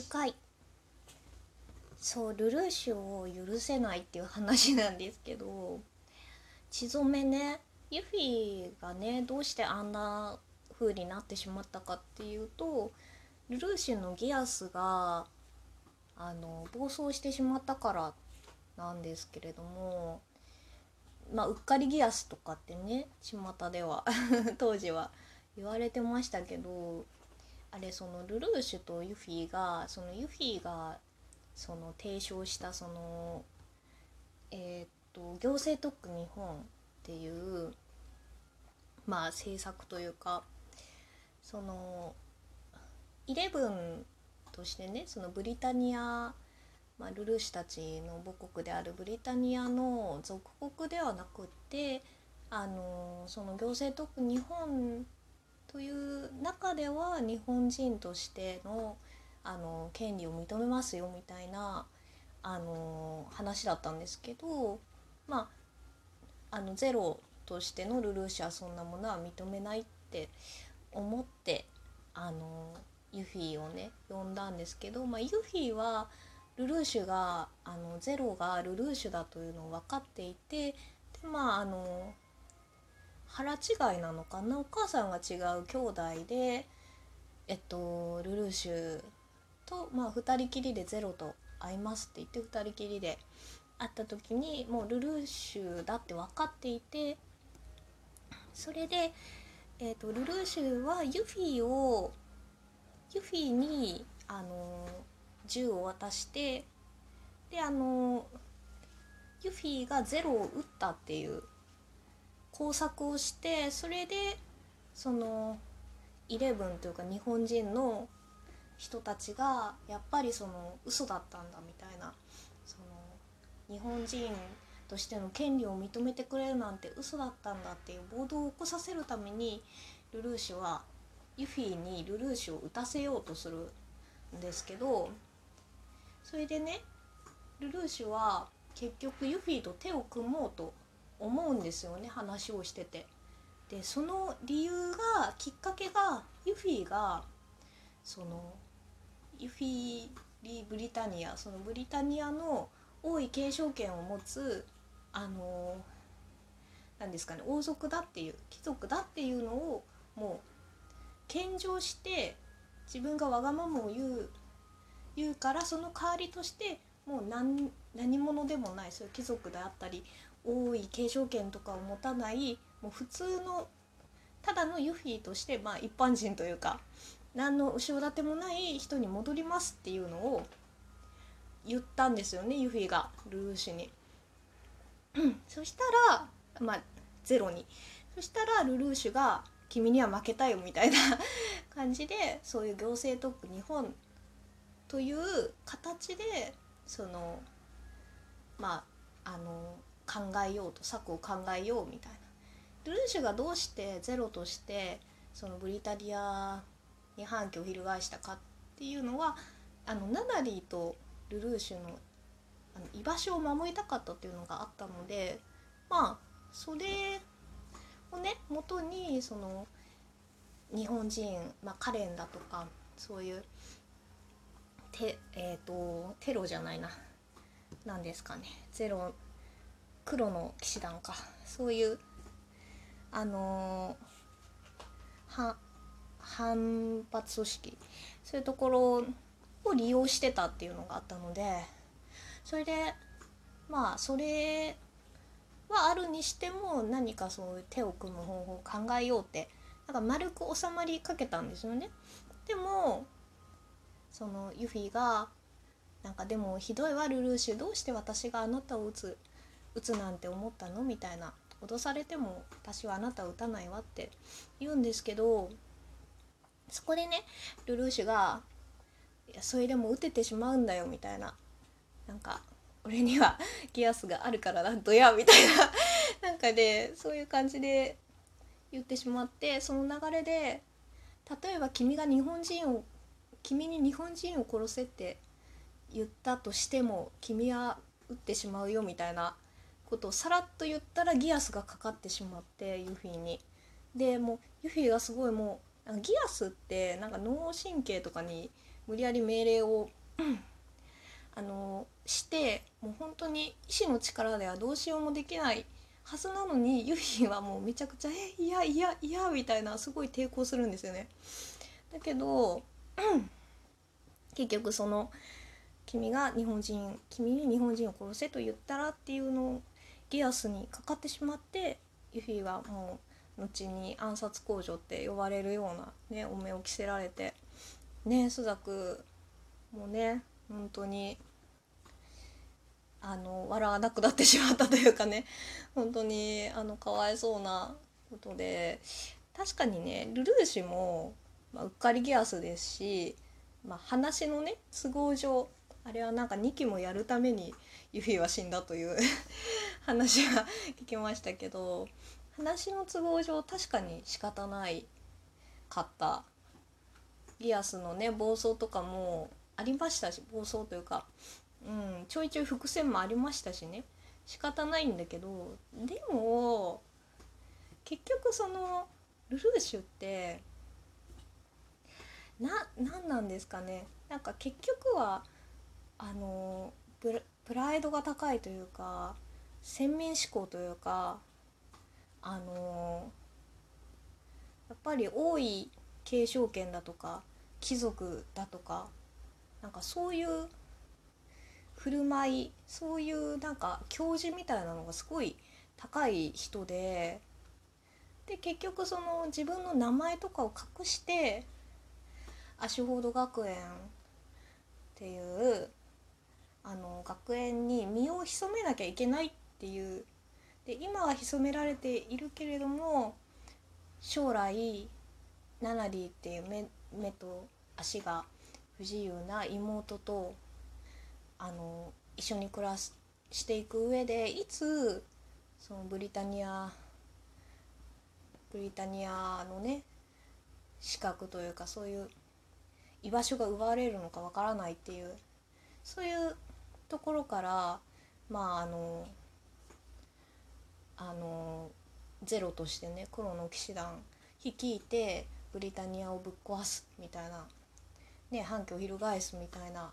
9回。そうルルーシュを許せないっていう話なんですけど血染めねユフィがねどうしてあんな風になってしまったかっていうとルルーシュのギアスがあの暴走してしまったからなんですけれどもまあうっかりギアスとかってね巷では 当時は言われてましたけどあれそのルルーシュとユフィがそのユフィがその提唱したそのえー、っと行政特区日本っていうまあ政策というかそのイレブンとしてねそのブリタニア、まあ、ルルーシュたちの母国であるブリタニアの属国ではなくってあのその行政特区日本という中では日本人としてのあの権利を認めますよみたいなあの話だったんですけどまああのゼロとしてのルルーシュはそんなものは認めないって思ってあのユフィをね呼んだんですけど、まあ、ユフィはルルーシュがあのゼロがルルーシュだというのを分かっていてでまああの腹違いなのかな？お母さんが違う兄弟でえっとルルーシュと、まあ、2人きりでゼロと会いますって言って2人きりで会った時にもうルルーシュだって分かっていてそれで、えーと、ルルーシュはユフィをユフィにあの銃を渡してであのユフィがゼロを撃ったっていう工作をしてそれでそのイレブンというか日本人の人たちがやっぱりその嘘だったんだみたいな。その日本人としての権利を認めてくれるなんて嘘だったんだっていう暴動を起こさせるためにルルーシュはユフィにルルーシュを撃たせようとするんですけどそれでねルルーシュは結局ユフィと手を組もうと思うんですよね話をしてて。でその理由がきっかけがユフィがそのユフィリ・ブリタニアそのブリタニアの王位継承権を持つあの何ですかね王族だっていう貴族だっていうのをもう献上して自分がわがままを言う言うからその代わりとしてもう何何者でもないそういう貴族であったり王位継承権とかを持たないもう普通のただのユフィとしてまあ一般人というか何の後ろ盾もない人に戻りますっていうのを言ったんですよねユフィがルーシュに。そしたらまあゼロにそしたらルルーシュが「君には負けたよ」みたいな 感じでそういう行政トップ日本という形でそのまああの考えようと策を考えようみたいな。ルルーシュがどうしてゼロとしてそのブリタリアに反旗を翻したかっていうのはあのナナリーとルルーシュのあの居場所を守りたかったっていうのがあったのでまあそれをね元にその日本人、まあ、カレンだとかそういうテ,、えーと、テロじゃないな何ですかねゼロ黒の騎士団かそういうあのー、は反発組織そういうところを利用してたっていうのがあったのでそれでまあそれはあるにしても何かそういう手を組む方法を考えようってなんか丸く収まりかけたんですよね。でもそのユフィがなんかでもひどいわルルーシュどうして私があなたを撃つ撃つなんて思ったの？みたいな。脅されても私はあなたを撃たないわって言うんですけどそこでねルルーシュが「いやそれでも打ててしまうんだよ」みたいな。なんか「俺には ギアスがあるからなんとや」みたいな。なんかでそういう感じで言ってしまってその流れで例えば君が日本人を君に日本人を殺せって言ったとしても君は撃ってしまうよみたいな。ことをさらっと言ったらギアスがかかってしまってユフィに。でもうユフィがすごいもうギアスってなんか脳神経とかに無理やり命令を あのしてもう本当に意志の力ではどうしようもできないはずなのにユヒはもうめちゃくちゃ「えいやいやいや」みたいなすごい抵抗するんですよね。だけど 結局その「君が日本人君に日本人を殺せ」と言ったらっていうのをギアスにかかってしまってユフィはもう後に暗殺工場って呼ばれるようなねお目を着せられてね朱雀もね本当にあの笑わなくなってしまったというかね本当にあのかわいそうなことで確かにねルルーシュも、まあ、うっかりギアスですし、まあ、話のね都合上あれはなんか2期もやるためにユフィは死んだという 話は聞きましたけど話の都合上確かに仕方ないかった。ギアスのね暴走とかもありましたし暴走というかうん、ちょいちょい伏線もありましたしね。仕方ないんだけどでも結局そのルルーシュってな何なんですかね。なんか結局はあのプライドが高いというか先民思考というかあのやっぱり多い継承権だとか貴族だとかなんかそういう振る舞いそういうなんか教授みたいなのがすごい高い人でで結局その自分の名前とかを隠してアシュフォード学園っていうあの学園に身を潜めなきゃいけないっていうで今は潜められているけれども将来ナナリーっていう目目と足が不自由な妹とあの一緒に暮らししていく上でいつそのブリタニアブリタニアのね資格というかそういう居場所が奪われるのかわからないっていうそういうところからまああのあのゼロとしてね黒の騎士団率いてブリタニアをぶっ壊すみたいな、ね、反旗を翻すみたいな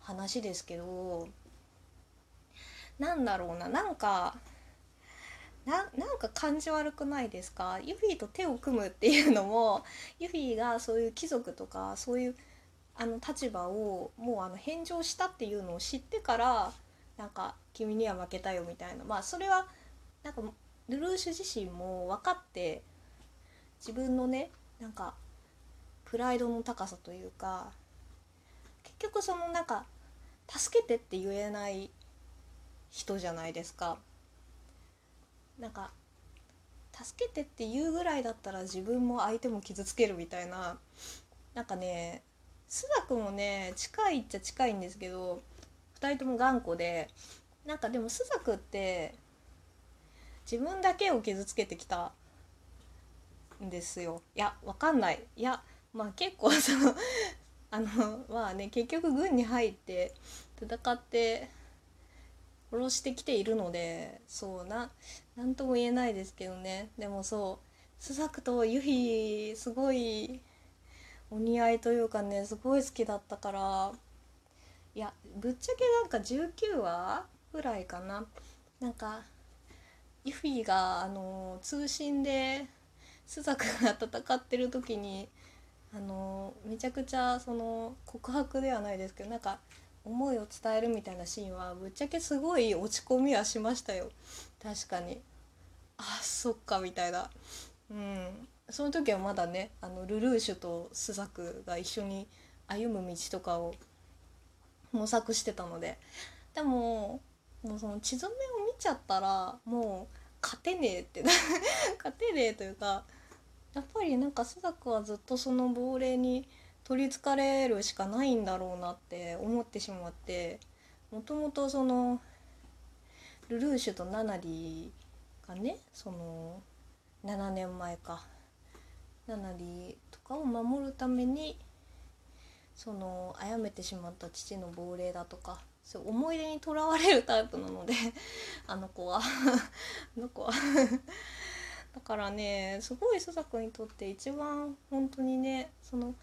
話ですけどなんだろうななんかななんか感じ悪くないですか？ユフィと手を組むっていうのもユフィがそういう貴族とかそういうあの立場をもうあの返上したっていうのを知ってからなんか君には負けたよみたいなまあそれはなんかルルーシュ自身も分かって自分のねなんかプライドの高さというか結局そのなんか助けてって言えない人じゃないですか。なんか助けてって言うぐらいだったら自分も相手も傷つけるみたいななんかね須田君もね近いっちゃ近いんですけど2人とも頑固でなんかでも須田君って自分だけを傷つけてきたんですよ。いやわかんない。いやまあ結構そのあのまあね結局軍に入って戦って殺してきているのでそうな何とも言えないですけどね。でもそうスザクとユヒすごいお似合いというかねすごい好きだったから。いやぶっちゃけなんか19話ぐらいかな。なんかユフィがあの通信でスザクが戦ってる時にあのめちゃくちゃその告白ではないですけどなんか思いを伝えるみたいなシーンはぶっちゃけすごい落ち込みはしましたよ。確かに。あそっかみたいな。うん。その時はまだねあのルルーシュとスザクが一緒に歩む道とかを模索してたのででももうその血染めを見ちゃったらもう勝てねえって 勝てねえというかやっぱりなんか須作はずっとその亡霊に取りつかれるしかないんだろうなって思ってしまってもともとそのルルーシュとナナリがねその7年前かナナリとかを守るためにその殺めてしまった父の亡霊だとかそう思い出にとらわれるタイプなので あの子は。あの子は。だからねすごい須作にとって一番本当にねその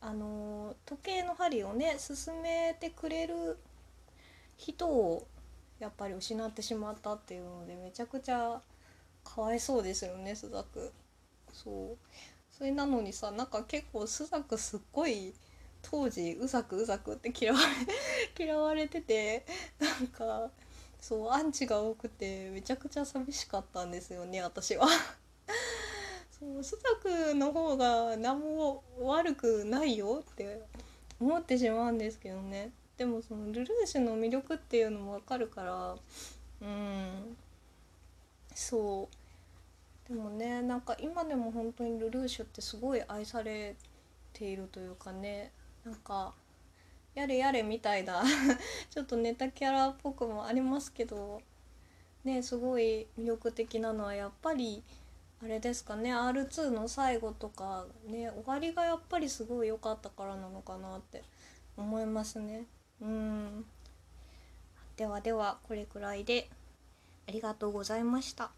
あの時計の針をね進めてくれる人をやっぱり失ってしまったっていうのでめちゃくちゃかわいそうですよね須作そう。それなのにさなんか結構須作すっごい当時うざくうざくって嫌われ 嫌われててなんかそうアンチが多くてめちゃくちゃ寂しかったんですよね私は。そう須作の方が何も悪くないよって思ってしまうんですけどね。でもそのルルーシュの魅力っていうのも分かるからうん。そう。でもねなんか今でも本当にルルーシュってすごい愛されているというかねなんかやれやれみたいな ちょっとネタキャラっぽくもありますけどねすごい魅力的なのはやっぱりあれですかね R2 の最後とかね終わりがやっぱりすごい良かったからなのかなって思いますねうんではではこれくらいでありがとうございました。